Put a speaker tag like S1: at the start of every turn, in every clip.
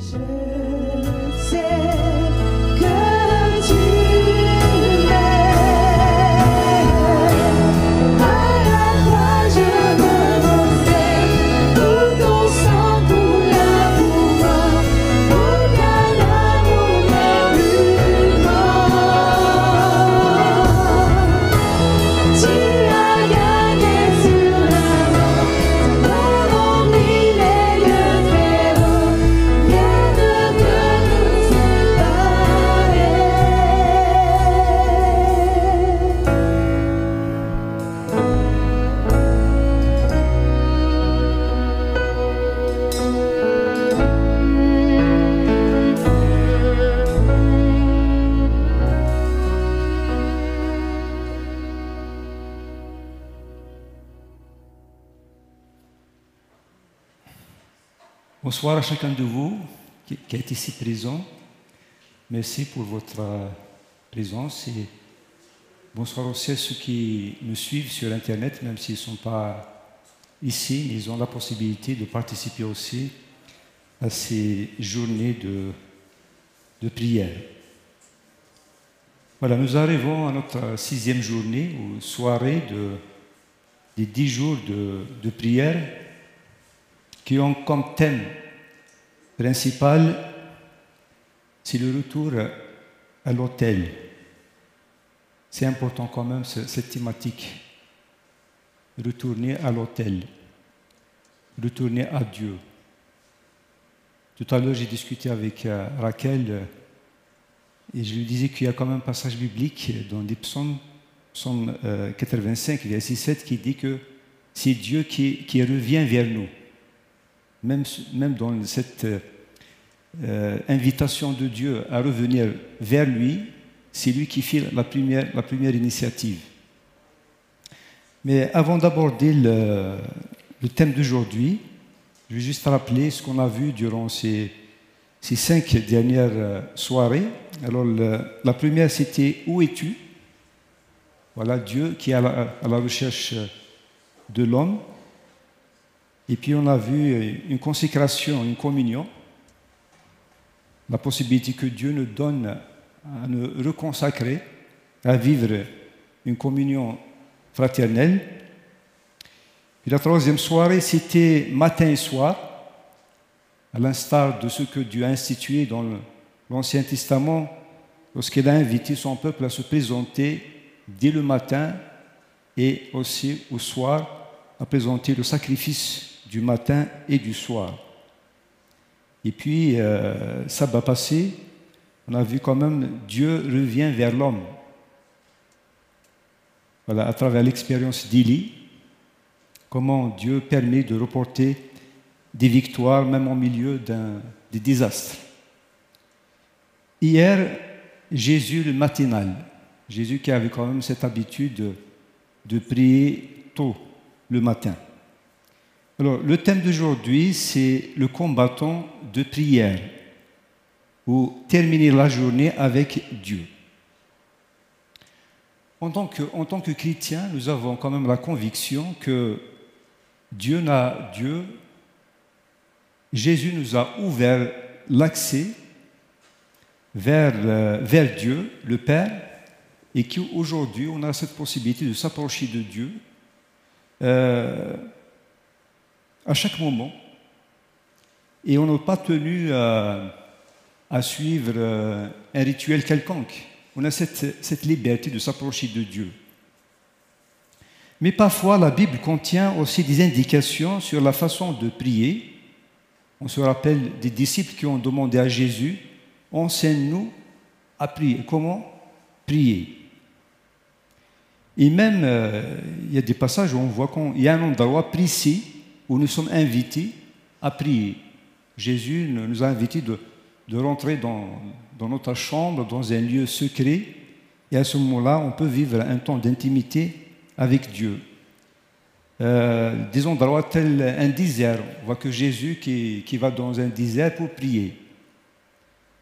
S1: Share. Bonsoir à chacun de vous qui, est ici présent. Merci pour votre présence et bonsoir aussi à ceux qui nous suivent sur Internet, même s'ils ne sont pas ici, ils ont la possibilité de participer aussi à ces journées de, prière. Voilà, nous arrivons à notre sixième journée ou soirée de, des dix jours de prière qui ont comme thème principal, c'est le retour à l'hôtel. C'est important quand même cette thématique. Retourner à l'hôtel. Retourner à Dieu. Tout à l'heure, j'ai discuté avec euh, Raquel euh, et je lui disais qu'il y a quand même un passage biblique dans les psaumes, psaume 85, verset 7, qui dit que c'est Dieu qui, qui revient vers nous même, dans cette euh, invitation de Dieu à revenir vers lui, c'est lui qui fait la première, initiative. Mais avant d'aborder le, thème d'aujourd'hui, je vais juste rappeler ce qu'on a vu durant ces, cinq dernières euh, soirées. Alors, la première, c'était Où es-tu? Voilà, Dieu qui est à la recherche de l'homme. Et puis on a vu une consécration, une communion, la possibilité que Dieu nous donne à nous reconsacrer, à vivre une communion fraternelle. Puis la troisième soirée, c'était matin et soir, à l'instar de ce que Dieu a institué dans l'Ancien Testament, lorsqu'il a invité son peuple à se présenter dès le matin et aussi au soir à présenter le sacrifice du matin et du soir. Et puis, euh, ça va passer, on a vu quand même Dieu revient vers l'homme. Voilà, à travers l'expérience d'Élie, comment Dieu permet de reporter des victoires même au milieu d'un des désastres. Hier, Jésus le matinal, Jésus qui avait quand même cette habitude de prier tôt le matin. Alors, le thème d'aujourd'hui, c'est le combattant de prière, ou terminer la journée avec Dieu. En tant, que, chrétien, nous avons quand même la conviction que Dieu n'a Dieu, Jésus nous a ouvert l'accès vers, euh, Dieu, le Père, et qu'aujourd'hui, on a cette possibilité de s'approcher de Dieu. Euh, à chaque moment. Et on n'est pas tenu à, suivre euh, un rituel quelconque. On a cette, cette liberté de s'approcher de Dieu. Mais parfois, la Bible contient aussi des indications sur la façon de prier. On se rappelle des disciples qui ont demandé à Jésus, enseigne-nous à prier. Comment prier? Et même, euh, il y a des passages où on voit qu'il y a un endroit précis où nous sommes invités à prier. Jésus nous a invités de, rentrer dans, notre chambre, dans un lieu secret, et à ce moment-là, on peut vivre un temps d'intimité avec Dieu. Euh, des endroits tels un désert, on voit que Jésus qui, qui va dans un désert pour prier.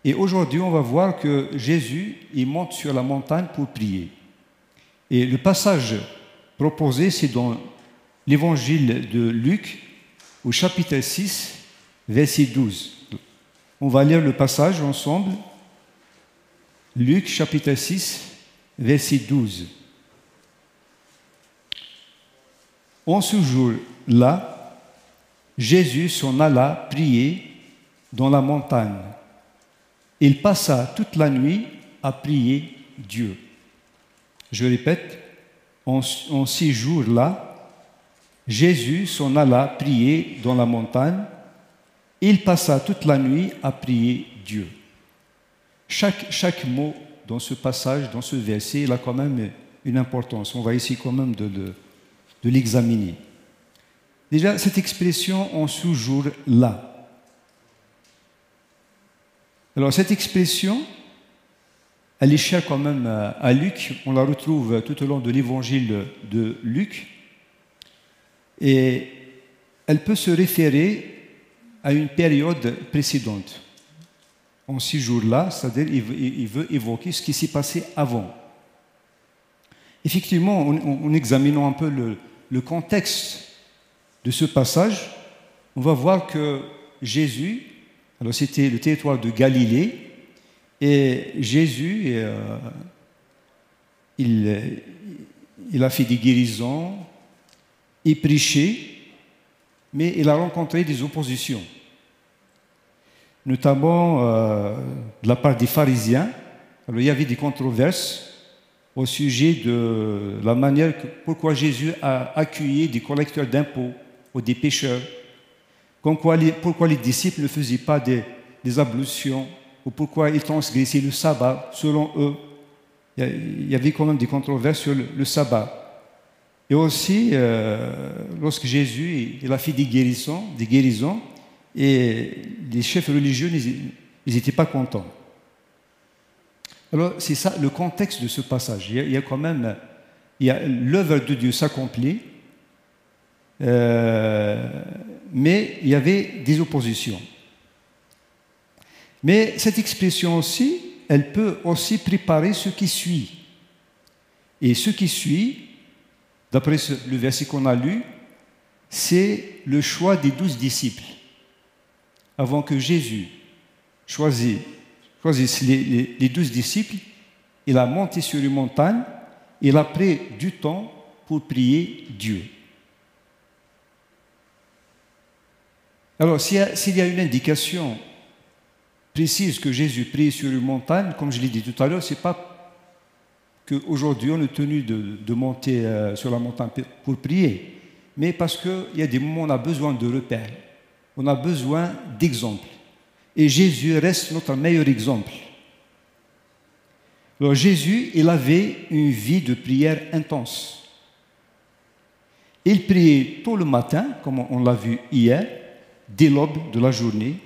S1: Et aujourd'hui, on va voir que Jésus, il monte sur la montagne pour prier. Et le passage proposé, c'est dans l'évangile de Luc au chapitre 6, verset 12. On va lire le passage ensemble. Luc chapitre 6, verset 12. En ce jour-là, Jésus s'en alla prier dans la montagne. Il passa toute la nuit à prier Dieu. Je répète, en, en ces jours-là, Jésus s'en alla prier dans la montagne. Il passa toute la nuit à prier Dieu. Chaque, mot dans ce passage, dans ce verset, il a quand même une importance. On va essayer quand même de le, de l'examiner. Déjà, cette expression en sous-jour-là. Alors, cette expression, elle est chère quand même à Luc. On la retrouve tout au long de l'évangile de Luc. Et elle peut se référer à une période précédente. En six jours-là, c'est-à-dire il veut évoquer ce qui s'est passé avant. Effectivement, en, examinant un peu le, contexte de ce passage, on va voir que Jésus, alors c'était le territoire de Galilée, et Jésus, euh, il, a fait des guérisons, il prêchait, mais il a rencontré des oppositions, notamment euh, de la part des pharisiens. Alors il y avait des controverses au sujet de la manière pourquoi Jésus a accueilli des collecteurs d'impôts ou des pécheurs, pourquoi les disciples ne faisaient pas des, ablutions, ou pourquoi ils transgressaient le sabbat selon eux. Il y avait quand même des controverses sur le, sabbat. Et aussi, euh, lorsque Jésus il a fait des guérisons, et les chefs religieux n'étaient pas contents. Alors, c'est ça le contexte de ce passage. Il y a, quand même, il y a l'œuvre de Dieu s'accomplit, euh, mais il y avait des oppositions. Mais cette expression aussi, elle peut aussi préparer ce qui suit. Et ce qui suit, d'après le verset qu'on a lu, c'est le choix des douze disciples. Avant que Jésus choisisse les, douze disciples, il a monté sur une montagne, il a pris du temps pour prier Dieu. Alors, s'il y, a une indication précise que Jésus prie sur une montagne, comme je l'ai dit tout à l'heure, ce n'est pas qu'aujourd'hui on est tenu de, monter euh, sur la montagne pour prier, mais parce qu'il y a des moments où on a besoin de repères, on a besoin d'exemples. Et Jésus reste notre meilleur exemple. Alors Jésus, il avait une vie de prière intense. Il priait tôt le matin, comme on l'a vu hier, dès l'aube de la journée.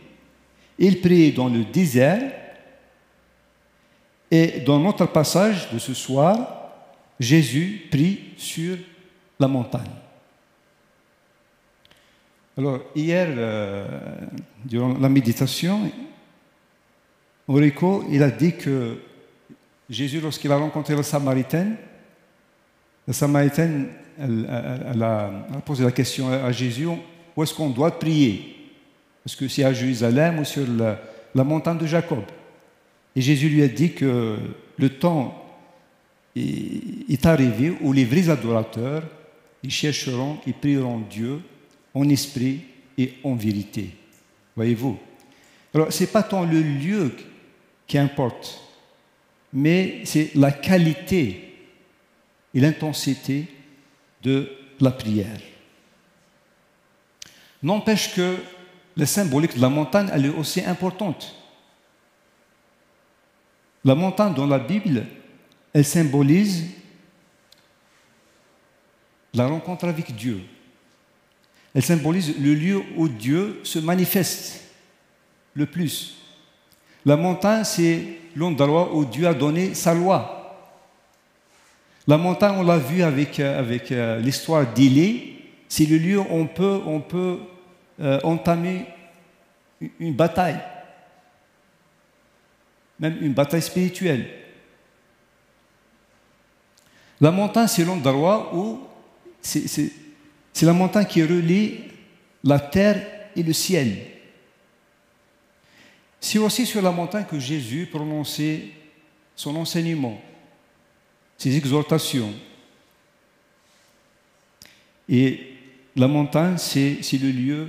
S1: Il priait dans le désert. Et dans notre passage de ce soir, Jésus prie sur la montagne. Alors, hier, euh, durant la méditation, Aurico, il a dit que Jésus, lorsqu'il a rencontré la Samaritaine, la Samaritaine, a, posé la question à Jésus, où est-ce qu'on doit prier? Est-ce que c'est à Jérusalem ou sur la, montagne de Jacob? Et Jésus lui a dit que le temps est arrivé où les vrais adorateurs, ils chercheront, ils prieront Dieu en esprit et en vérité. Voyez-vous? Alors, ce n'est pas tant le lieu qui importe, mais c'est la qualité et l'intensité de la prière. N'empêche que la symbolique de la montagne, elle est aussi importante. La montagne dans la Bible, elle symbolise la rencontre avec Dieu. Elle symbolise le lieu où Dieu se manifeste le plus. La montagne, c'est l'endroit où Dieu a donné sa loi. La montagne, on l'a vu avec, euh, euh, l'histoire d'Élé, c'est le lieu où on peut, on peut euh, entamer une bataille, même une bataille spirituelle. La montagne, c'est l'endroit où c'est la montagne qui relie la terre et le ciel. C'est aussi sur la montagne que Jésus prononçait son enseignement, ses exhortations. Et la montagne, c'est le lieu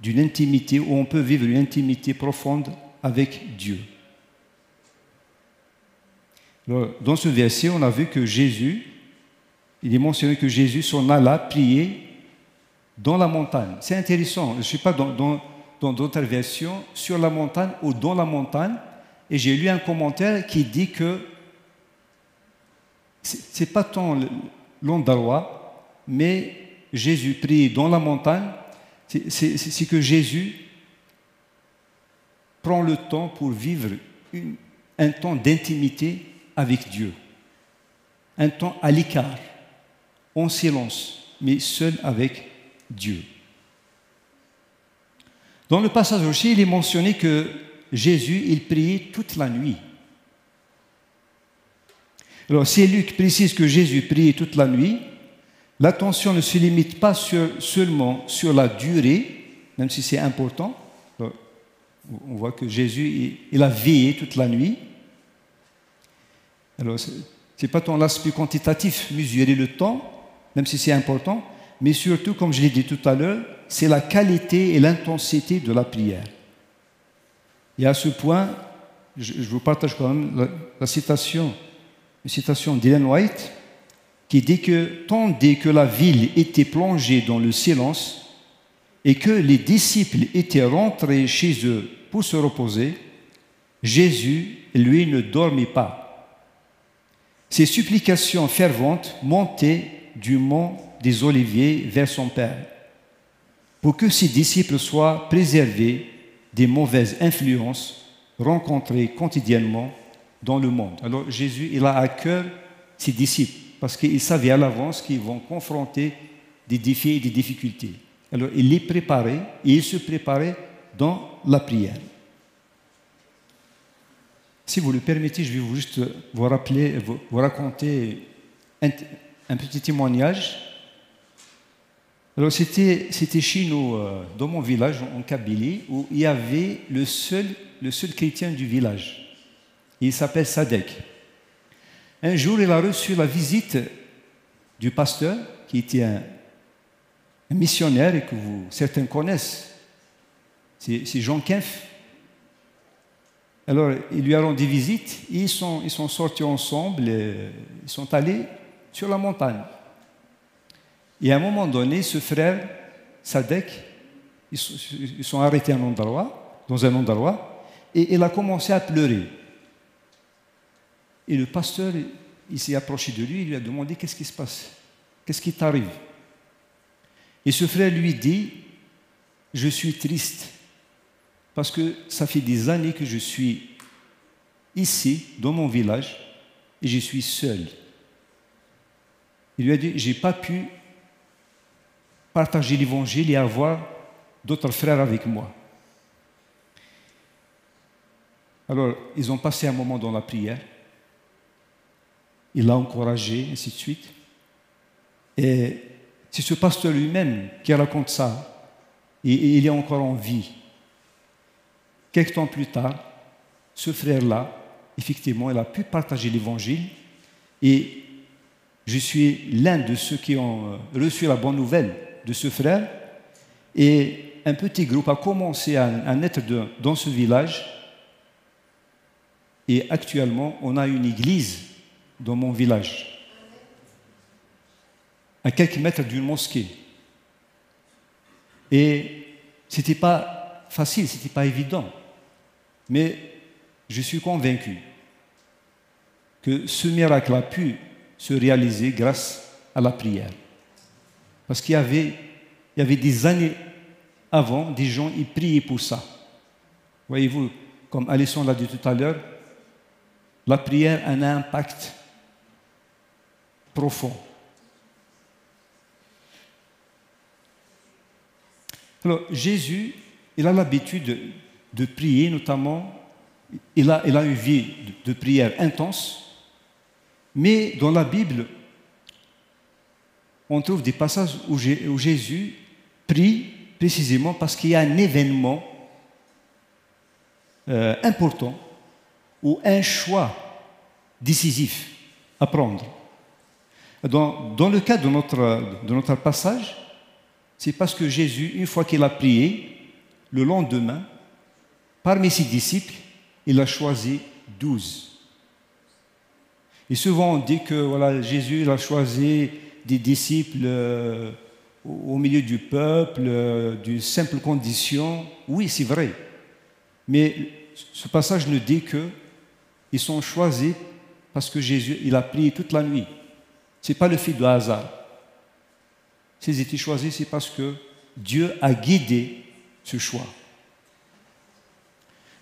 S1: d'une intimité où on peut vivre une intimité profonde avec Dieu. Dans ce verset, on a vu que Jésus, il est mentionné que Jésus s'en alla prier dans la montagne. C'est intéressant. Je ne sais pas dans d'autres versions, sur la montagne ou dans la montagne. Et j'ai lu un commentaire qui dit que ce n'est pas tant l'endroit, mais Jésus prie dans la montagne, c'est que Jésus prend le temps pour vivre un temps d'intimité avec Dieu, un temps à l'écart, en silence, mais seul avec Dieu. Dans le passage aussi, il est mentionné que Jésus, il priait toute la nuit. Alors, si Luc précise que Jésus priait toute la nuit, l'attention ne se limite pas seulement sur la durée, même si c'est important. on voit que Jésus, il a veillé toute la nuit. Alors, ce n'est pas tant l'aspect quantitatif, mesurer le temps, même si c'est important, mais surtout, comme je l'ai dit tout à l'heure, c'est la qualité et l'intensité de la prière. Et à ce point, je, vous partage quand même la, citation, une citation White, qui dit que tant dès que la ville était plongée dans le silence et que les disciples étaient rentrés chez eux pour se reposer, Jésus, lui, ne dormait pas. Ses supplications ferventes montaient du mont des Oliviers vers son Père, pour que ses disciples soient préservés des mauvaises influences rencontrées quotidiennement dans le monde. Alors Jésus, il a à cœur ses disciples, parce qu'il savait à l'avance qu'ils vont confronter des défis et des difficultés. Alors il les préparait et il se préparait dans la prière. Si vous le permettez, je vais vous juste vous raconter un, petit témoignage c'était, chez nous, euh, dans mon village, en Kabylie, où il y avait le seul, chrétien du village. Il s'appelle Sadek. Un jour, il a reçu la visite du pasteur, qui était un, missionnaire et que certains connaissent. C'est, Jean Kempf. Alors, il lui a rendu visite, ils sont, ils sont sortis ensemble, et ils sont allés sur la montagne. Et à un moment donné, ce frère, Sadek, ils sont arrêtés dans un endroit, et il a commencé à pleurer. Et le pasteur, il s'est approché de lui, il lui a demandé qu'est-ce qui se passe, qu'est-ce qui t'arrive? Et ce frère lui dit, je suis triste, parce que ça fait des années que je suis ici, dans mon village, et je suis seul. Il lui a dit, j'ai pas pu partager l'évangile et avoir d'autres frères avec moi. Alors, ils ont passé un moment dans la prière. Il l'a encouragé, ainsi de suite. Et c'est ce pasteur lui-même qui raconte ça. Et, il est encore en vie. Quelques temps plus tard, ce frère-là, effectivement, il a pu partager l'évangile. Et je suis l'un de ceux qui ont reçu la bonne nouvelle de ce frère et un petit groupe a commencé à, naître dans ce village. Et actuellement, on a une église dans mon village, à quelques mètres d'une mosquée. Et ce n'était pas facile, ce n'était pas évident. Mais je suis convaincu que ce miracle a pu se réaliser grâce à la prière. Parce qu'il y avait, il y avait des années avant, des gens, ils priaient pour ça. Voyez-vous, comme Alison l'a dit tout à l'heure, la prière a un impact profond. Alors, Jésus, il a l'habitude de, prier, notamment, il a, a une vie de prière intense, mais dans la Bible, on trouve des passages où, Jésus prie précisément parce qu'il y a un événement euh, important ou un choix décisif à prendre. Dans, dans le cas de notre, de notre passage, c'est parce que Jésus, une fois qu'il a prié, le lendemain, parmi ses disciples, il a choisi douze. Et souvent on dit que voilà, Jésus a choisi des disciples euh, au milieu du peuple, euh, d'une simple condition. Oui, c'est vrai. Mais ce passage nous dit qu'ils sont choisis parce que Jésus il a prié toute la nuit. Ce n'est pas le fait de hasard. S'ils étaient choisis, c'est parce que Dieu a guidé ce choix.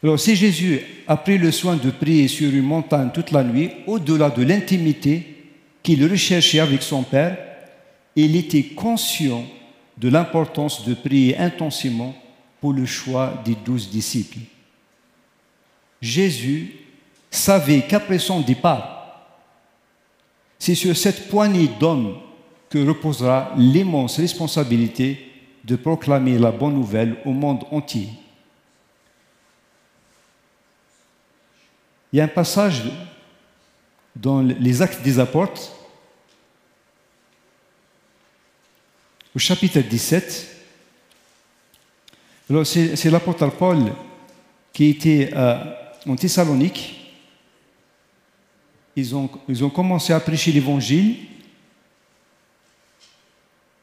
S1: Alors, si Jésus a pris le soin de prier sur une montagne toute la nuit, au-delà de l'intimité qu'il recherchait avec son Père, il était conscient de l'importance de prier intensément pour le choix des douze disciples. Jésus savait qu'après son départ, c'est sur cette poignée d'hommes que reposera l'immense responsabilité de proclamer la bonne nouvelle au monde entier. Il y a un passage dans les Actes des Apôtres, au chapitre 17. c'est l'apôtre Paul qui était en Thessalonique. Ils ont, ils ont commencé à prêcher l'évangile.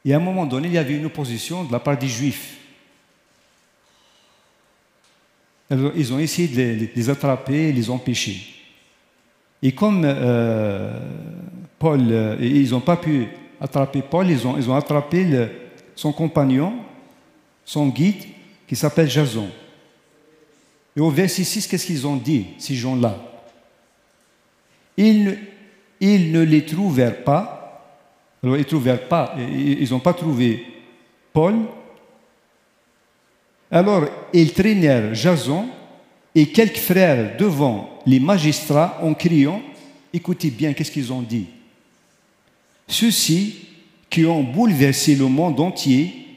S1: Et à un moment donné, il y avait une opposition de la part des Juifs. Ils ont essayé de les, attraper et les empêcher. Et comme euh, Paul, euh, ils n'ont pas pu attraper Paul, ils ont, attrapé son compagnon, son guide, qui s'appelle Jason. Et au verset 6, qu'est-ce qu'ils ont dit, ces gens-là? Ils, ne les trouvèrent pas. Alors, ils trouvèrent pas, ils n'ont pas trouvé Paul, alors ils traînèrent Jason et quelques frères devant les magistrats en criant, écoutez bien qu'est-ce qu'ils ont dit? Ceux-ci qui ont bouleversé le monde entier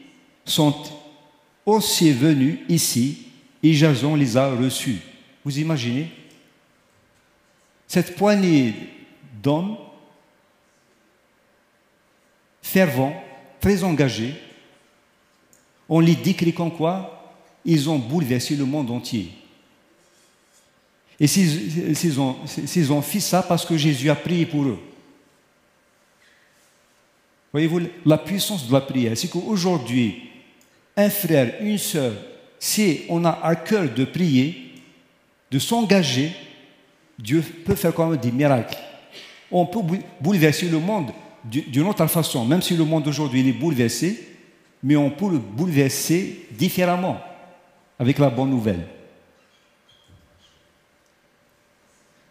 S1: sont aussi venus ici et Jason les a reçus. Vous imaginez? Cette poignée d'hommes fervents, très engagés, on les décrit comme quoi ils ont bouleversé le monde entier. Et s'ils ont, fait ça parce que Jésus a prié pour eux. Voyez-vous, la puissance de la prière, c'est qu'aujourd'hui, un frère, une sœur, si on a à cœur de prier, de s'engager, Dieu peut faire quand même des miracles. On peut bouleverser le monde d'une autre façon, même si le monde aujourd'hui est bouleversé, mais on peut le bouleverser différemment avec la bonne nouvelle.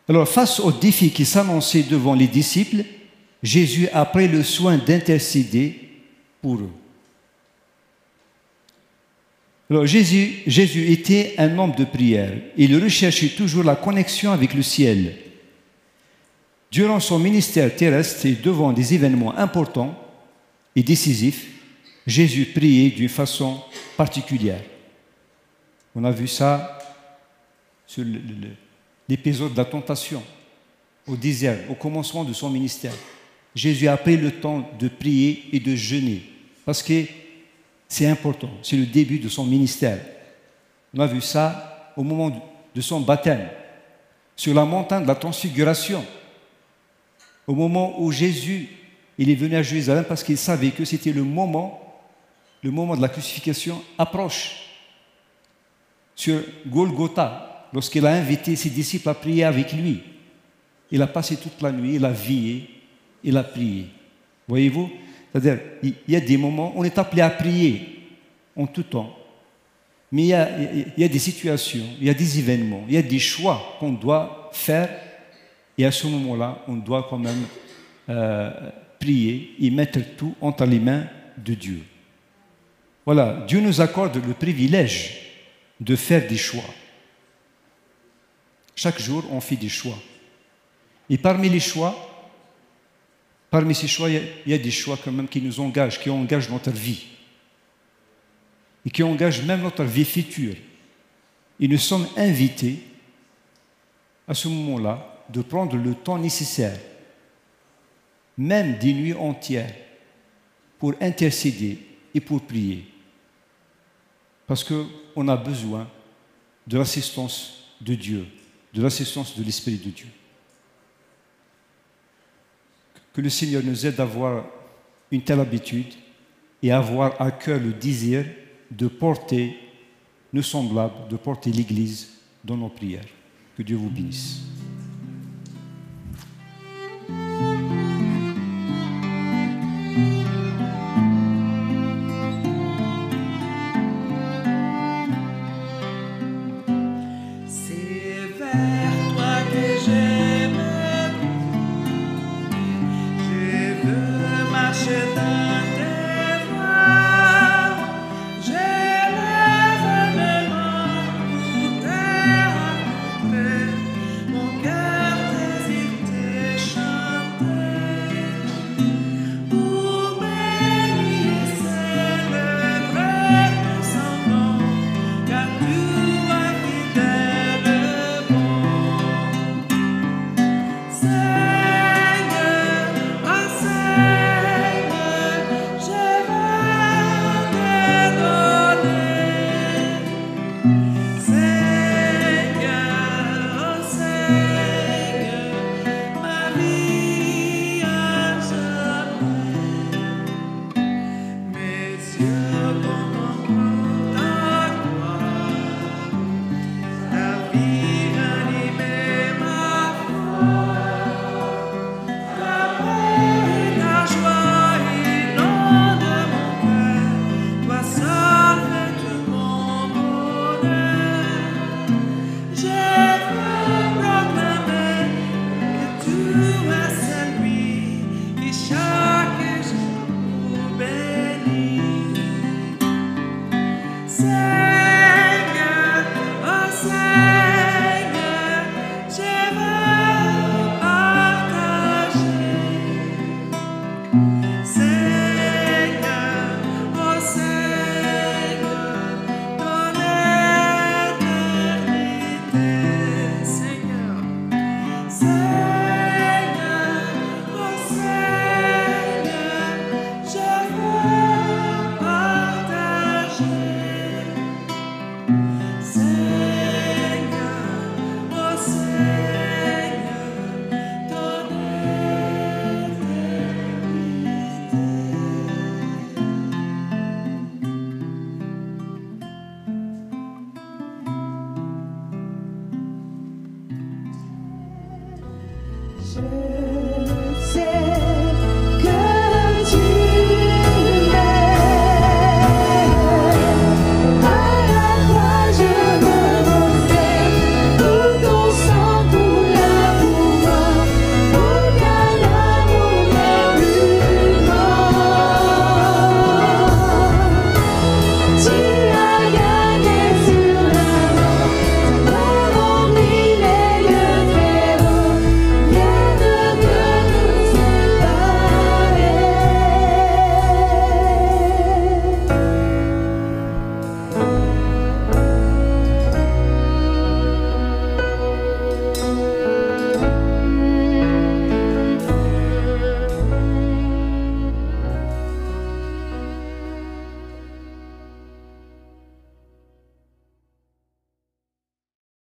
S1: Alors, face au défi qui s'annonçait devant les disciples, Jésus a pris le soin d'intercéder pour eux. Alors, Jésus, Jésus était un homme de prière. Il recherchait toujours la connexion avec le ciel. Durant son ministère terrestre et devant des événements importants et décisifs, Jésus priait d'une façon particulière. On a vu ça sur l'épisode de la tentation au désert, au commencement de son ministère. Jésus a pris le temps de prier et de jeûner parce que c'est important, c'est le début de son ministère. On a vu ça au moment de son baptême, sur la montagne de la transfiguration, au moment où Jésus est venu à Jérusalem parce qu'il savait que c'était le moment, le moment de la crucifixion approche sur Golgotha, lorsqu'il a invité ses disciples à prier avec lui. Il a passé toute la nuit, il a veillé, il a prié. Voyez-vous? C'est-à-dire, il y a des moments, on est appelé à prier en tout temps. Mais il y, a, il y a des situations, il y a des événements, il y a des choix qu'on doit faire. Et à ce moment-là, on doit quand même euh, prier et mettre tout entre les mains de Dieu. Voilà, Dieu nous accorde le privilège de faire des choix. Chaque jour, on fait des choix. Et parmi les choix, parmi ces choix, il y, a, des choix quand même qui nous engagent, qui engagent notre vie. Et qui engagent même notre vie future.
S2: Et nous sommes invités à ce moment-là de prendre le temps nécessaire, même des nuits entières, pour intercéder et pour prier. Parce qu'on a besoin de l'assistance de Dieu, de l'assistance de l'Esprit de Dieu. Que le Seigneur nous aide à avoir une telle habitude et à avoir à cœur le désir de porter nos semblables, de porter l'Église dans nos prières. Que Dieu vous bénisse.